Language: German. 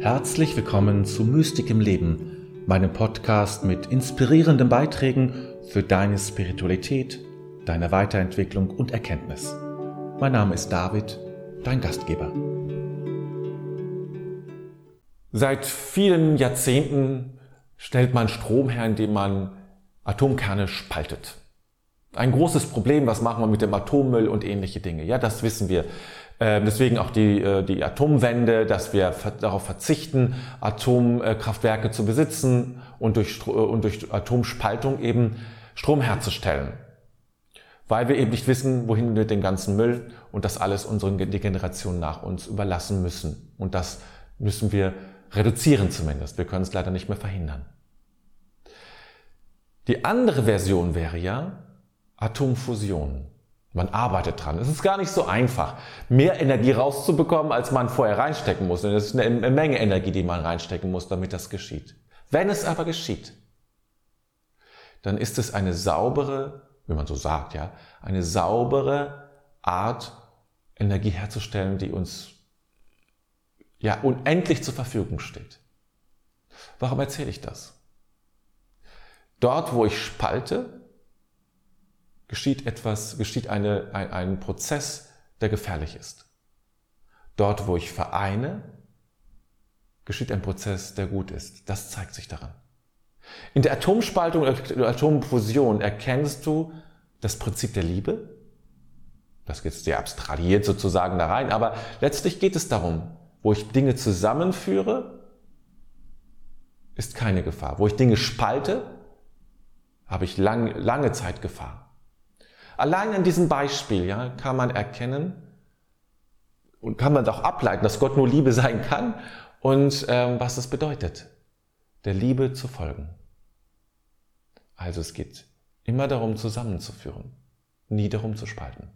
Herzlich willkommen zu Mystik im Leben, meinem Podcast mit inspirierenden Beiträgen für deine Spiritualität, deine Weiterentwicklung und Erkenntnis. Mein Name ist David, dein Gastgeber. Seit vielen Jahrzehnten stellt man Strom her, indem man Atomkerne spaltet. Ein großes Problem, was machen wir mit dem Atommüll und ähnliche Dinge. Ja, das wissen wir. Ähm, deswegen auch die, äh, die Atomwende, dass wir darauf verzichten, Atomkraftwerke zu besitzen und durch, äh, und durch Atomspaltung eben Strom herzustellen. Weil wir eben nicht wissen, wohin wir den ganzen Müll und das alles unseren die nach uns überlassen müssen. Und das müssen wir reduzieren zumindest. Wir können es leider nicht mehr verhindern. Die andere Version wäre ja Atomfusion. Man arbeitet dran. Es ist gar nicht so einfach, mehr Energie rauszubekommen, als man vorher reinstecken muss. Und es ist eine Menge Energie, die man reinstecken muss, damit das geschieht. Wenn es aber geschieht, dann ist es eine saubere, wie man so sagt, ja, eine saubere Art, Energie herzustellen, die uns ja unendlich zur Verfügung steht. Warum erzähle ich das? Dort, wo ich spalte, geschieht etwas, geschieht eine, ein, ein Prozess, der gefährlich ist. Dort, wo ich vereine, geschieht ein Prozess, der gut ist. Das zeigt sich daran. In der Atomspaltung oder Atomfusion erkennst du das Prinzip der Liebe. Das geht sehr abstrahiert sozusagen da rein, aber letztlich geht es darum, wo ich Dinge zusammenführe, ist keine Gefahr. Wo ich Dinge spalte, habe ich lang, lange Zeit Gefahr. Allein in diesem Beispiel ja, kann man erkennen und kann man auch ableiten, dass Gott nur Liebe sein kann und ähm, was es bedeutet, der Liebe zu folgen. Also es geht immer darum, zusammenzuführen, nie darum zu spalten.